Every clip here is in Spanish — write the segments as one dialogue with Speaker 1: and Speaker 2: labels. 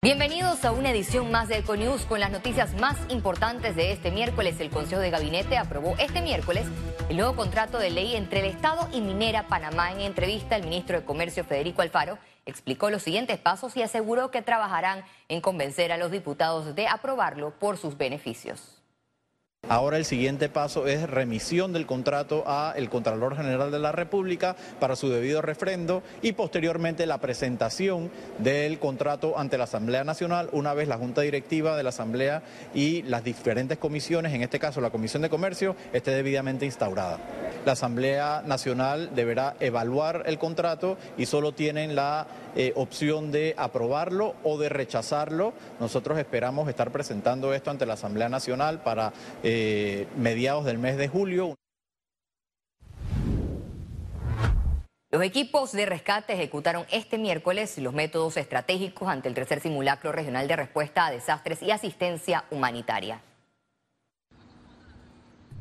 Speaker 1: Bienvenidos a una edición más de Econews con las noticias más importantes de este miércoles. El Consejo de Gabinete aprobó este miércoles el nuevo contrato de ley entre el Estado y Minera Panamá. En entrevista, el ministro de Comercio Federico Alfaro explicó los siguientes pasos y aseguró que trabajarán en convencer a los diputados de aprobarlo por sus beneficios.
Speaker 2: Ahora el siguiente paso es remisión del contrato a el Contralor General de la República para su debido refrendo y posteriormente la presentación del contrato ante la Asamblea Nacional una vez la Junta Directiva de la Asamblea y las diferentes comisiones, en este caso la Comisión de Comercio, esté debidamente instaurada. La Asamblea Nacional deberá evaluar el contrato y solo tienen la eh, opción de aprobarlo o de rechazarlo. Nosotros esperamos estar presentando esto ante la Asamblea Nacional para... Eh, mediados del mes de julio.
Speaker 1: Los equipos de rescate ejecutaron este miércoles los métodos estratégicos ante el tercer simulacro regional de respuesta a desastres y asistencia humanitaria.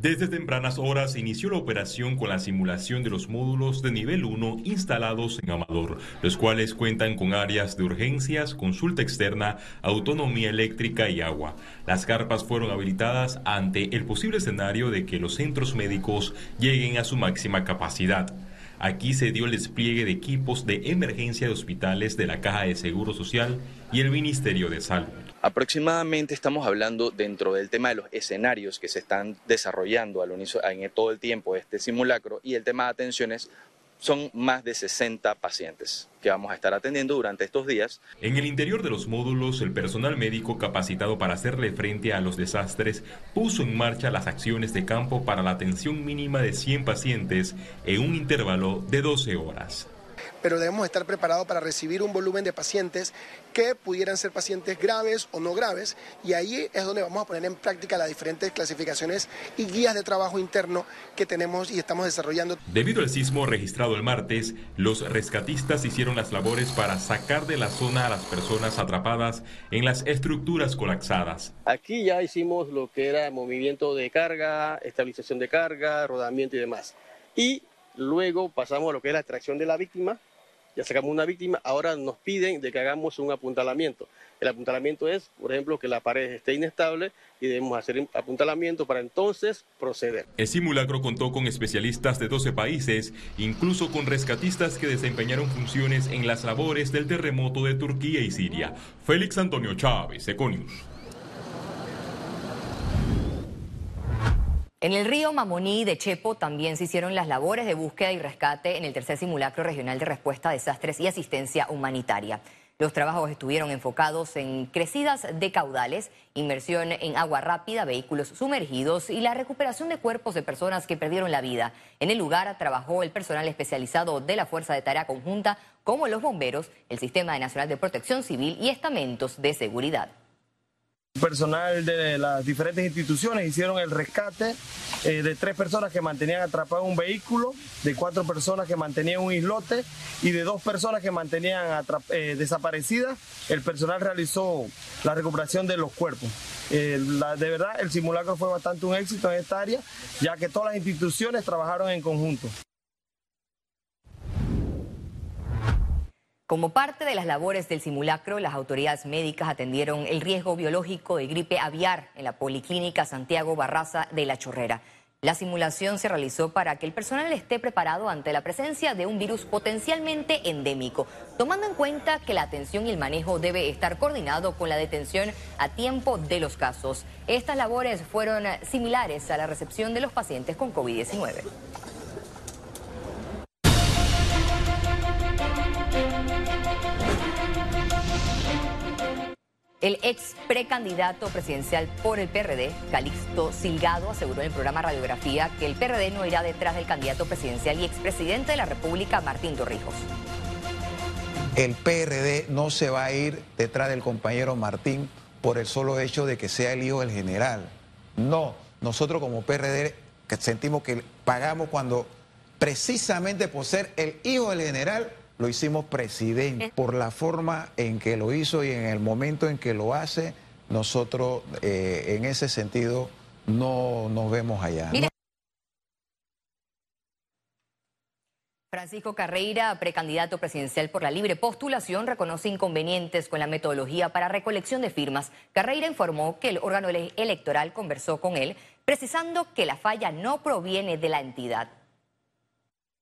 Speaker 3: Desde tempranas horas inició la operación con la simulación de los módulos de nivel 1 instalados en Amador, los cuales cuentan con áreas de urgencias, consulta externa, autonomía eléctrica y agua. Las carpas fueron habilitadas ante el posible escenario de que los centros médicos lleguen a su máxima capacidad. Aquí se dio el despliegue de equipos de emergencia de hospitales de la Caja de Seguro Social y el Ministerio de Salud.
Speaker 4: Aproximadamente estamos hablando dentro del tema de los escenarios que se están desarrollando en todo el tiempo de este simulacro y el tema de atenciones son más de 60 pacientes que vamos a estar atendiendo durante estos días.
Speaker 3: En el interior de los módulos, el personal médico capacitado para hacerle frente a los desastres puso en marcha las acciones de campo para la atención mínima de 100 pacientes en un intervalo de 12 horas
Speaker 5: pero debemos estar preparados para recibir un volumen de pacientes que pudieran ser pacientes graves o no graves y ahí es donde vamos a poner en práctica las diferentes clasificaciones y guías de trabajo interno que tenemos y estamos desarrollando.
Speaker 3: Debido al sismo registrado el martes, los rescatistas hicieron las labores para sacar de la zona a las personas atrapadas en las estructuras colapsadas.
Speaker 6: Aquí ya hicimos lo que era movimiento de carga, estabilización de carga, rodamiento y demás. Y luego pasamos a lo que es la extracción de la víctima, ya sacamos una víctima, ahora nos piden de que hagamos un apuntalamiento. El apuntalamiento es, por ejemplo, que la pared esté inestable y debemos hacer un apuntalamiento para entonces proceder.
Speaker 3: El simulacro contó con especialistas de 12 países, incluso con rescatistas que desempeñaron funciones en las labores del terremoto de Turquía y Siria. Félix Antonio Chávez, Econius.
Speaker 1: En el río Mamoní de Chepo también se hicieron las labores de búsqueda y rescate en el tercer simulacro regional de respuesta a desastres y asistencia humanitaria. Los trabajos estuvieron enfocados en crecidas de caudales, inmersión en agua rápida, vehículos sumergidos y la recuperación de cuerpos de personas que perdieron la vida. En el lugar trabajó el personal especializado de la Fuerza de Tarea Conjunta, como los bomberos, el Sistema Nacional de Protección Civil y estamentos de seguridad.
Speaker 7: Personal de las diferentes instituciones hicieron el rescate eh, de tres personas que mantenían atrapado un vehículo, de cuatro personas que mantenían un islote y de dos personas que mantenían eh, desaparecidas. El personal realizó la recuperación de los cuerpos. Eh, de verdad, el simulacro fue bastante un éxito en esta área, ya que todas las instituciones trabajaron en conjunto.
Speaker 1: Como parte de las labores del simulacro, las autoridades médicas atendieron el riesgo biológico de gripe aviar en la Policlínica Santiago Barraza de la Chorrera. La simulación se realizó para que el personal esté preparado ante la presencia de un virus potencialmente endémico, tomando en cuenta que la atención y el manejo debe estar coordinado con la detención a tiempo de los casos. Estas labores fueron similares a la recepción de los pacientes con COVID-19. El ex precandidato presidencial por el PRD, Calixto Silgado, aseguró en el programa Radiografía que el PRD no irá detrás del candidato presidencial y expresidente de la República, Martín Torrijos.
Speaker 8: El PRD no se va a ir detrás del compañero Martín por el solo hecho de que sea el hijo del general. No, nosotros como PRD sentimos que pagamos cuando precisamente por ser el hijo del general lo hicimos presidente. Por la forma en que lo hizo y en el momento en que lo hace, nosotros eh, en ese sentido no nos vemos allá.
Speaker 1: Francisco Carreira, precandidato presidencial por la libre postulación, reconoce inconvenientes con la metodología para recolección de firmas. Carreira informó que el órgano electoral conversó con él, precisando que la falla no proviene de la entidad.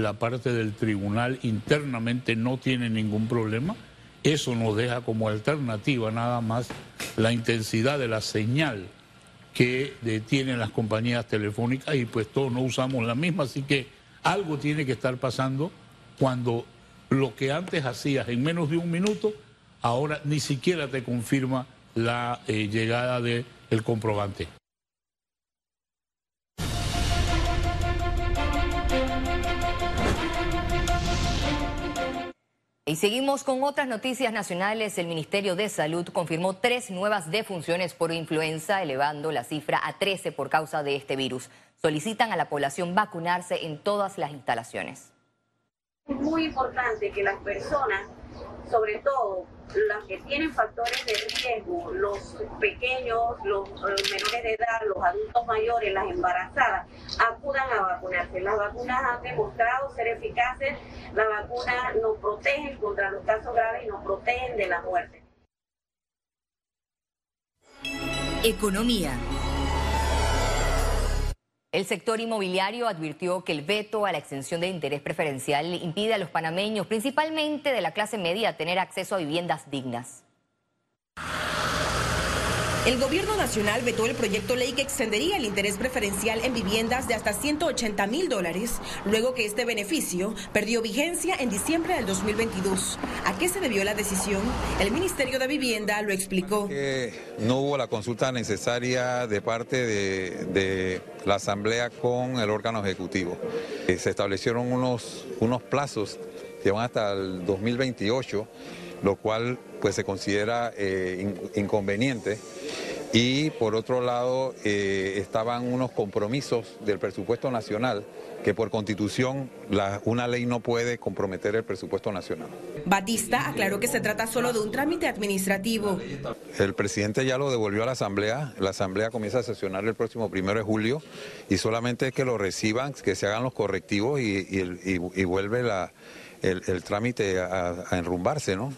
Speaker 9: La parte del tribunal internamente no tiene ningún problema. Eso nos deja como alternativa nada más la intensidad de la señal que tienen las compañías telefónicas y pues todos no usamos la misma, así que algo tiene que estar pasando cuando lo que antes hacías en menos de un minuto, ahora ni siquiera te confirma la eh, llegada del comprobante.
Speaker 1: Y seguimos con otras noticias nacionales. El Ministerio de Salud confirmó tres nuevas defunciones por influenza, elevando la cifra a 13 por causa de este virus. Solicitan a la población vacunarse en todas las instalaciones.
Speaker 10: Es muy importante que las personas sobre todo las que tienen factores de riesgo, los pequeños, los, menores de edad, los adultos mayores, las embarazadas, acudan a vacunarse. Las vacunas han demostrado ser eficaces, las vacunas nos protegen contra los casos graves y nos protegen de la muerte.
Speaker 1: Economía. El sector inmobiliario advirtió que el veto a la extensión de interés preferencial impide a los panameños, principalmente de la clase media, tener acceso a viviendas dignas.
Speaker 11: El gobierno nacional vetó el proyecto ley que extendería el interés preferencial en viviendas de hasta 180 mil dólares, luego que este beneficio perdió vigencia en diciembre del 2022. ¿A qué se debió la decisión? El Ministerio de Vivienda lo explicó.
Speaker 12: no hubo la consulta necesaria de parte de, la Asamblea con el órgano ejecutivo. Eh, se establecieron unos, unos plazos que van hasta el 2028 lo cual pues se considera eh, inconveniente. Y por otro lado eh, estaban unos compromisos del presupuesto nacional que por constitución una ley no puede comprometer el presupuesto nacional.
Speaker 11: Batista aclaró que se trata solo de un trámite administrativo.
Speaker 12: El presidente ya lo devolvió a la Asamblea, la Asamblea comienza a sesionar el próximo primero de julio y solamente es que lo reciban, que se hagan los correctivos y vuelve la el, trámite a, enrumbarse, ¿no?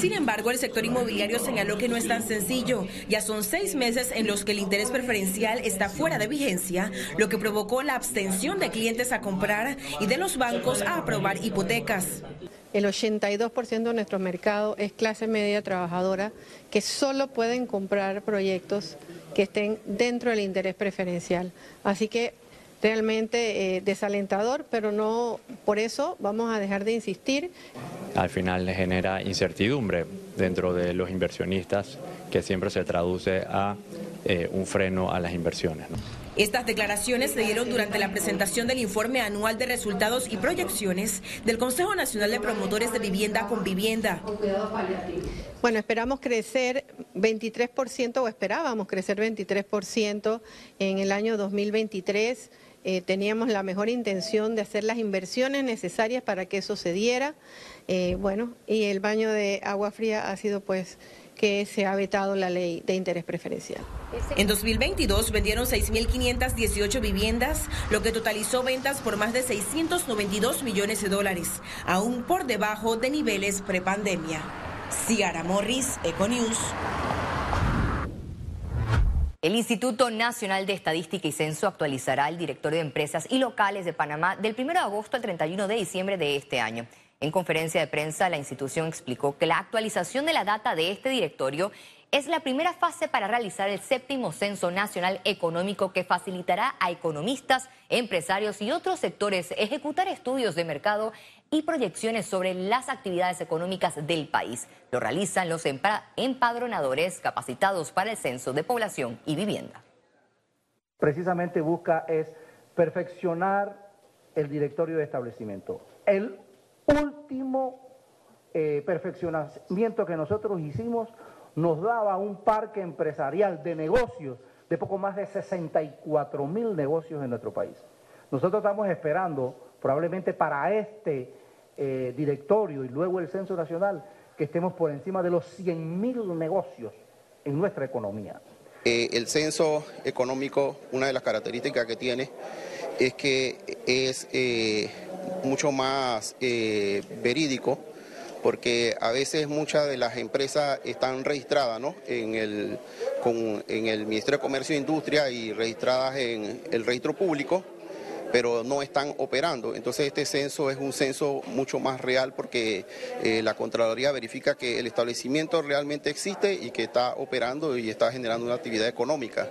Speaker 11: Sin embargo, el sector inmobiliario señaló que no es tan sencillo. Ya son seis meses en los que el interés preferencial está fuera de vigencia, lo que provocó la abstención de clientes a comprar y de los bancos a aprobar hipotecas.
Speaker 13: El 82% de nuestro mercado es clase media trabajadora que solo pueden comprar proyectos que estén dentro del interés preferencial. Así que realmente eh, desalentador, pero no por eso vamos a dejar de insistir.
Speaker 14: Al final le genera incertidumbre dentro de los inversionistas, que siempre se traduce a eh, un freno a las inversiones.
Speaker 11: Estas declaraciones se dieron durante la presentación del informe anual de resultados y proyecciones del Consejo Nacional de Promotores de Vivienda con Vivienda.
Speaker 13: Bueno, esperamos crecer 23% o esperábamos crecer 23% en el año 2023. Eh, teníamos la mejor intención de hacer las inversiones necesarias para que eso se diera. Eh, bueno, y el baño de agua fría ha sido pues que se ha vetado la ley de interés preferencial.
Speaker 11: En 2022 vendieron 6.518 viviendas, lo que totalizó ventas por más de 692 millones de dólares, aún por debajo de niveles prepandemia. Ciara Morris, Econews.
Speaker 1: El Instituto Nacional de Estadística y Censo actualizará el directorio de empresas y locales de Panamá del 1 de agosto al 31 de diciembre de este año. En conferencia de prensa, la institución explicó que la actualización de la data de este directorio es la primera fase para realizar el séptimo Censo Nacional Económico que facilitará a economistas, empresarios y otros sectores ejecutar estudios de mercado y proyecciones sobre las actividades económicas del país. Lo realizan los empadronadores capacitados para el censo de población y vivienda.
Speaker 15: Precisamente busca es perfeccionar el directorio de establecimiento. El último eh, perfeccionamiento que nosotros hicimos nos daba un parque empresarial de negocios de poco más de 64 mil negocios en nuestro país. Nosotros estamos esperando, probablemente para este eh, directorio y luego el Censo Nacional, que estemos por encima de los 100 mil negocios en nuestra economía.
Speaker 16: Eh, el censo económico, una de las características que tiene es que es eh, mucho más verídico porque a veces muchas de las empresas están registradas ¿no? en, el, en el Ministerio de Comercio e Industria y registradas en el registro público pero no están operando. Entonces este censo es un censo mucho más real porque eh, la Contraloría verifica que el establecimiento realmente existe y que está operando y está generando una actividad económica.